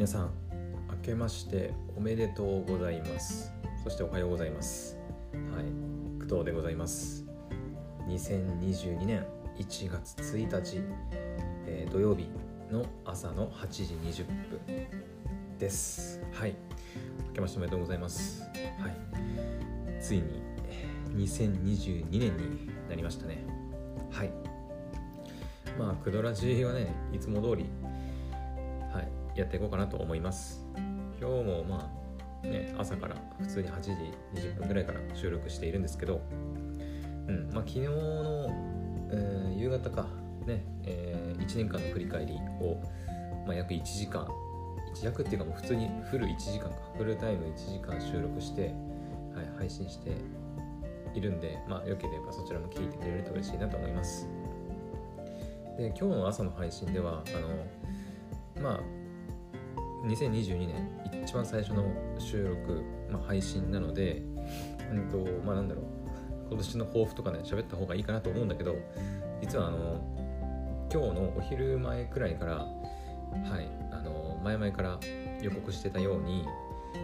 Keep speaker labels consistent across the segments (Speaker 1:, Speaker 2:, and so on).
Speaker 1: 皆さん明けましておめでとうございます。そしておはようございます。はい。工藤でございます。2022年1月1日、えー土曜日の朝の8時20分です。はい。明けましておめでとうございます。はい。ついに2022年になりましたね。はい。まあクドラジはねいつも通りやっていこうかなと思います。今日もまあね朝から普通に8時20分ぐらいから収録しているんですけどうんまあ昨日の、えー夕方かね、え1年間の振り返りを、まあ、約1時間一約っていうかもう普通にフル1時間かフルタイム1時間収録して、はい、配信しているんでまあよければそちらも聞いてくれると嬉しいなと思います。で今日の朝の配信ではあのまあ2022年一番最初の収録、まあ、配信なのでうんとまあなんだろう。今年の抱負とかね喋った方がいいかなと思うんだけど実はあの今日のお昼前くらいからはいあの前々から予告してたように、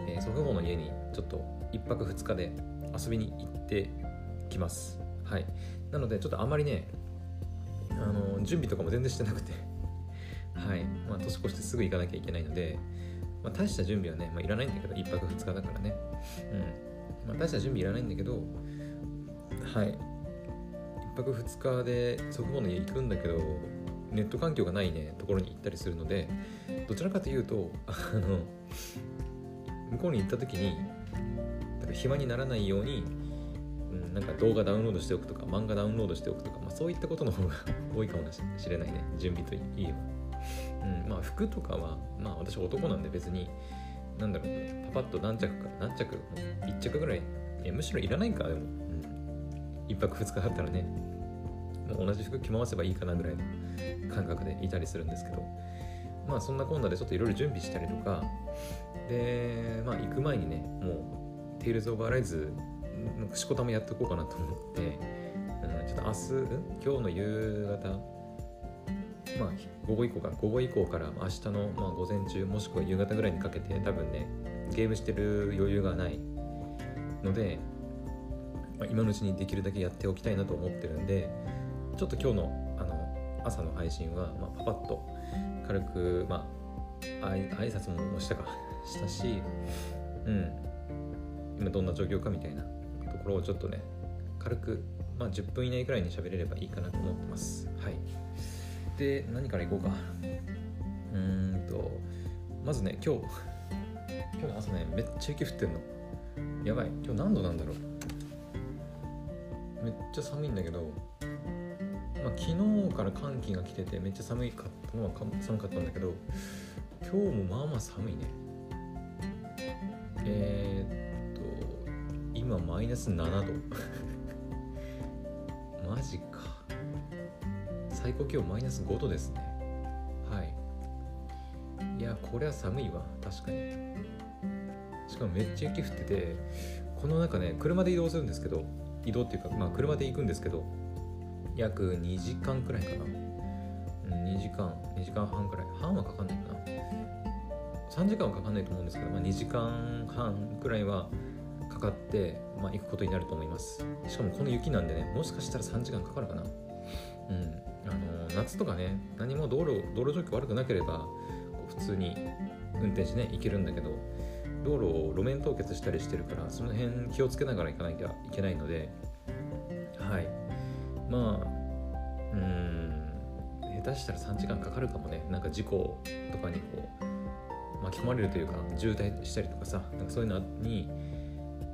Speaker 1: えー祖父母の家にちょっと1泊2日で遊びに行ってきます。はい。なのでちょっとあまりねあの準備とかも全然してなくてはい。まあ年越してすぐ行かなきゃいけないので、まあ、大した準備はね、まあ、いらないんだけど1泊2日だからね。うん。まあ大した準備いらないんだけどはい。1泊2日で祖父母の家行くんだけどネット環境がないねところに行ったりするのでどちらかというとあの向こうに行った時になんか暇にならないように、うん、なんか動画ダウンロードしておくとか漫画ダウンロードしておくとか、まあ、そういったことの方が多いかもしれないね。準備といえば、うん、まあ服とかはまあ私男なんで別になんだろうパパッと何着か何着もう1着ぐらいいむしろいらないかでも、うん、1泊2日だったらねもう同じ服着回せばいいかなぐらいの感覚でいたりするんですけど。まあそんなこんなでちょっといろいろ準備したりとか。でまあ行く前にねもう「テイルズ・オブ・アライズ」なんかしこたまやっとこうかなと思って、うん、ちょっと明日、今日の夕方。まあ午後以降か午後以降から明日の、まあ、午前中もしくは夕方ぐらいにかけて多分ねゲームしてる余裕がないので、まあ、今のうちにできるだけやっておきたいなと思ってるんでちょっと今日のあの朝の配信は、まあ、パパッと軽くまあ挨挨拶もしたか したしうん。今どんな状況かみたいなところをちょっとね軽く、まあ、10分以内くらいに喋れればいいかなと思ってます。はい。で何からいこうか。うんとまずね今日今日の朝ねめっちゃ雪降ってんの。やばい今日何度なんだろう。めっちゃ寒いんだけどまあ、昨日から寒気が来ててめっちゃ寒かったのは寒かったんだけど今日もまあまあ寒いね。えー、っと今マイナス7度。マジか。最高気温マイナス5度ですね。はい。いやこれは寒いわ。確かに。しかもめっちゃ雪降っててこの中ね車で移動するんですけど移動っていうかまあ車で行くんですけど約2時間くらいかな。2時間2時間半くらい。半はかかんないかな。3時間はかかんないと思うんですけど、まあ、2時間半くらいはかかって、まあ、行くことになると思います。しかもこの雪なんでねもしかしたら3時間かかるかな。うん。あの夏とかね何も道路道路状況悪くなければこう普通に運転してね行けるんだけど道路を路面凍結したりしてるからその辺気をつけながら行かなきゃいけないのではい。まあうーん下手したら3時間かかるかもね。なんか事故とかにこう巻き込まれるというか渋滞したりとかさなんかそういうのに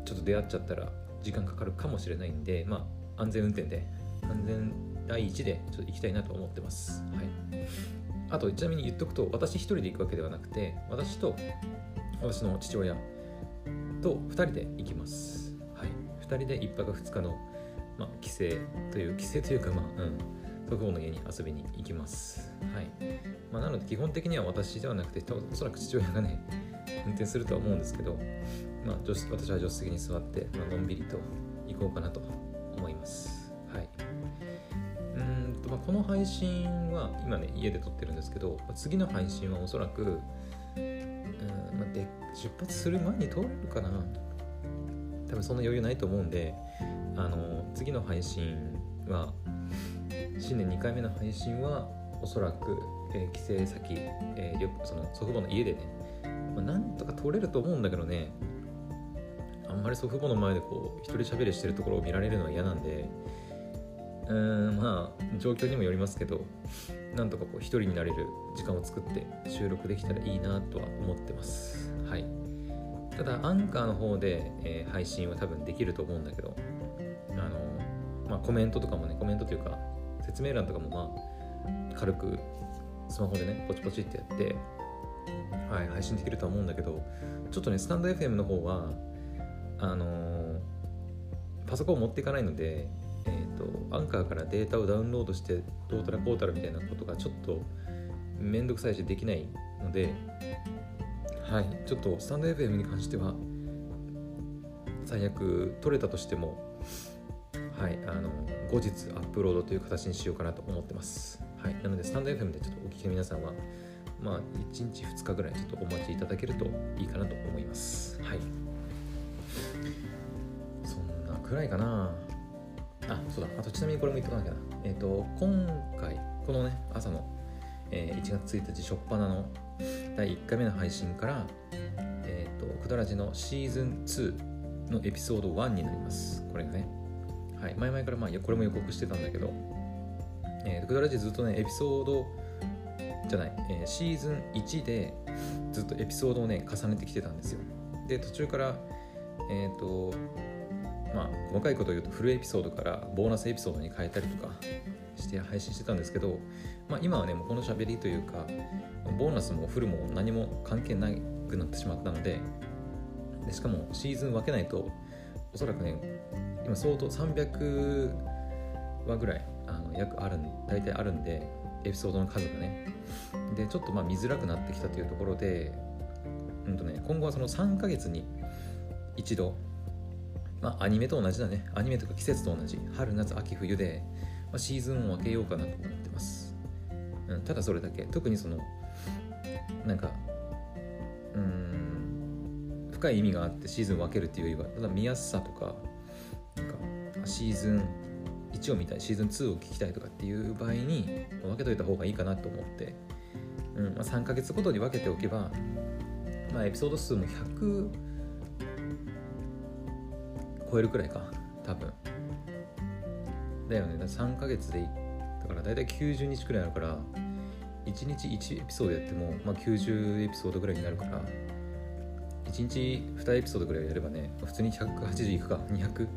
Speaker 1: ちょっと出会っちゃったら時間かかるかもしれないんでまあ安全運転で安全第一でちょっと行きたいなと思ってますはいあとちなみに言っとくと私一人で行くわけではなくて私と私の父親と2人で行きますはい2人で1泊2日のまあ、帰省という帰省というかまあ、うん、祖父母の家に遊びに行きます。はい。まあ、なので基本的には私ではなくて、おそらく父親がね、運転するとは思うんですけど、まあ、助私は助手席に座って、まあのんびりと行こうかなと思います。まあ、この配信は今ね、家で撮ってるんですけど、まあ次の配信はおそらく、うんまあ、で出発する前に通れるかな。多分そんな余裕ないと思うんであの次の配信は新年2回目の配信はおそらく、えー、帰省先、えー、その祖父母の家でね、まあ、なんとか通れると思うんだけどねあんまり祖父母の前でこう一人喋りしてるところを見られるのは嫌なんでうーんまあ状況にもよりますけどなんとかこう一人になれる時間を作って収録できたらいいなとは思ってます。はい。ただアンカーの方で、えー、配信は多分できると思うんだけどあのまあコメントとかもねコメントというか説明欄とかもまあ軽くスマホでねポチポチってやってはい配信できるとは思うんだけどちょっとねスタンド FM の方はあのー、パソコンを持っていかないので、アンカーからデータをダウンロードしてどうたらこうたらみたいなことがちょっとめんどくさいしできないのではいちょっとスタンド FM に関しては最悪取れたとしてもはいあの後日アップロードという形にしようかなと思ってます。はいなのでスタンド FM でちょっとお聞きの皆さんはまあ1日2日ぐらいちょっとお待ちいただけるといいかなと思います。はい。そんなくらいかな。あそうだ。あとちなみにこれも言っとかなきゃな。えっ、ー、と今回このね朝の、えー、1月1日初っ端の第1回目の配信からえっ、ー、とくだらじのシーズン2のエピソード1になります。これがね。はい。前々からまあこれも予告してたんだけどえー、くだらじずっとねエピソードじゃない、えー、シーズン1でずっとエピソードをね重ねてきてたんですよ。で途中からえっ、ー、とまあ、細かいことを言うとフルエピソードからボーナスエピソードに変えたりとかして配信してたんですけど、まあ、今はねもうこの喋りというかボーナスもフルも何も関係なくなってしまったのででしかもシーズン分けないとおそらくね今相当300話ぐらいあの約ある大体あるんでエピソードの数がね。でちょっとまあ見づらくなってきたというところで、うんとね、今後はその3ヶ月に一度まあ、アニメと同じだね。アニメとか季節と同じ。春、夏、秋、冬で、まあ、シーズンを分けようかなと思ってます。うん、ただそれだけ。特にその、なんか、うん、深い意味があってシーズンを分けるっていうよりは、ただ見やすさとか、なんか、シーズン1を見たい、シーズン2を聞きたいとかっていう場合に、分けといた方がいいかなと思って、うんまあ、3ヶ月ごとに分けておけば、まあ、エピソード数も100、超えるくらいか多分。だよね。だ3ヶ月でだから大体90日くらいあるから1日1エピソードやっても、まあ、90エピソードぐらいになるから1日2エピソードぐらいやればね普通に180いくか200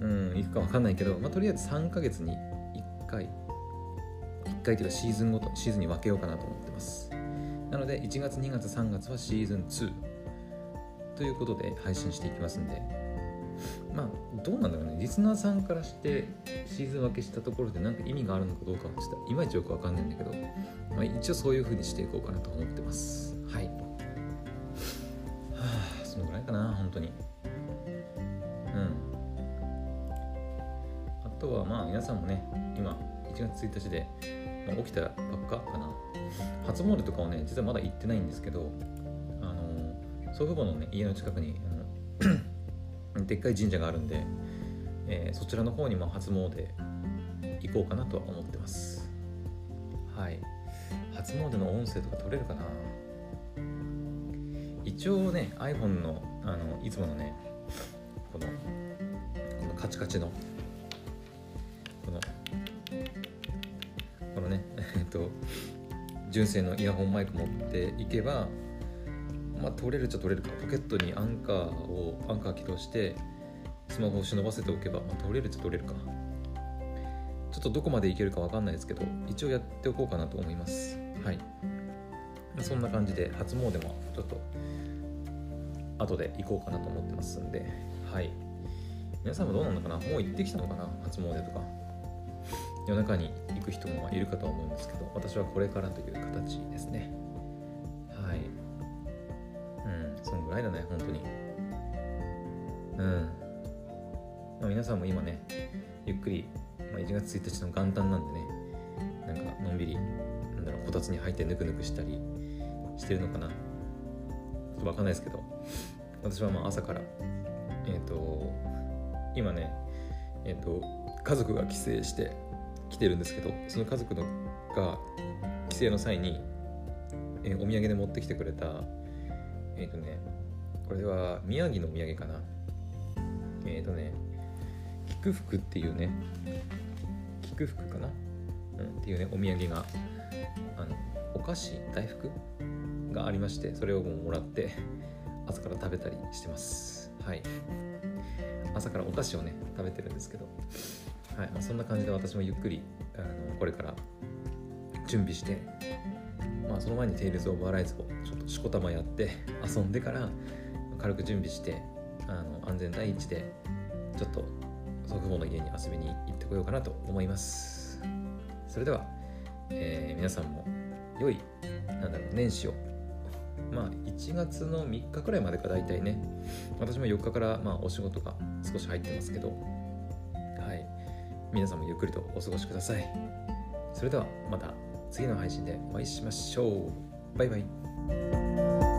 Speaker 1: うんいくか分かんないけど、まあ、とりあえず3ヶ月に1回。1回というかシーズンごとシーズンに分けようかなと思ってます。なので1月2月3月はシーズン2ということで配信していきますんで。どうなんだろうね。リスナーさんからしてシーズン分けしたところで何か意味があるのかどうかはちょっといまいちよく分かんないんだけど、まあ、一応そういう風にしていこうかなと思ってます。はい。はあそのぐらいかな本当に。うん。あとはまあ皆さんもね今1月1日で、まあ、起きたばっかかな。初詣とかはね実はまだ行ってないんですけどあの祖父母のね家の近くにあのでっかい神社があるんで、えー、そちらの方にも初詣行こうかなとは思ってます。はい。初詣の音声とか取れるかな？一応ね iPhone のあのいつものねこのこのカチカチのこのこのね えっと純正のイヤホンマイク持っていけばまあ、取れるっちゃ取れるか。ポケットにアンカーをアンカー起動してスマホを忍ばせておけば、まあ、取れるっちゃ取れるか。ちょっとどこまでいけるか分かんないですけど一応やっておこうかなと思います。はい。そんな感じで初詣もちょっと後で行こうかなと思ってますんで。はい。皆さんもどうなのかな？もう行ってきたのかな？初詣とか。夜中に行く人もいるかとは思うんですけど私はこれからという形ですね。そんぐらいだね本当に。うん。ま、皆さんも今ねゆっくり、まあ、1月1日の元旦なんでねなんかのんびりなんだろうこたつに入ってぬくぬくしたりしてるのかな。ちょっと分かんないですけど私はまあ朝からえっ、ー、と今ねえっ、ー、と家族が帰省して来てるんですけどその家族のが帰省の際に、えー、お土産で持ってきてくれたえっ、とねこれは宮城のお土産かな。えっ、とね菊福っていうね菊福かな、うん、っていうねお土産があのお菓子大福がありましてそれをもうもらって朝から食べたりしてます。はい。朝からお菓子をね食べてるんですけど。はい。まあ、そんな感じで私もゆっくりあのこれから準備してまあその前にテイルズ・オブ・アライズをちょっとしこたまやって遊んでから軽く準備してあの安全第一でちょっと祖父母の家に遊びに行ってこようかなと思います。それでは、えー、皆さんも良いなんだろう年始をまあ1月の3日くらいまでか大体ね私も4日からまあお仕事が少し入ってますけどはい。皆さんもゆっくりとお過ごしください。それではまた。次の配信でお会いしましょう。バイバイ。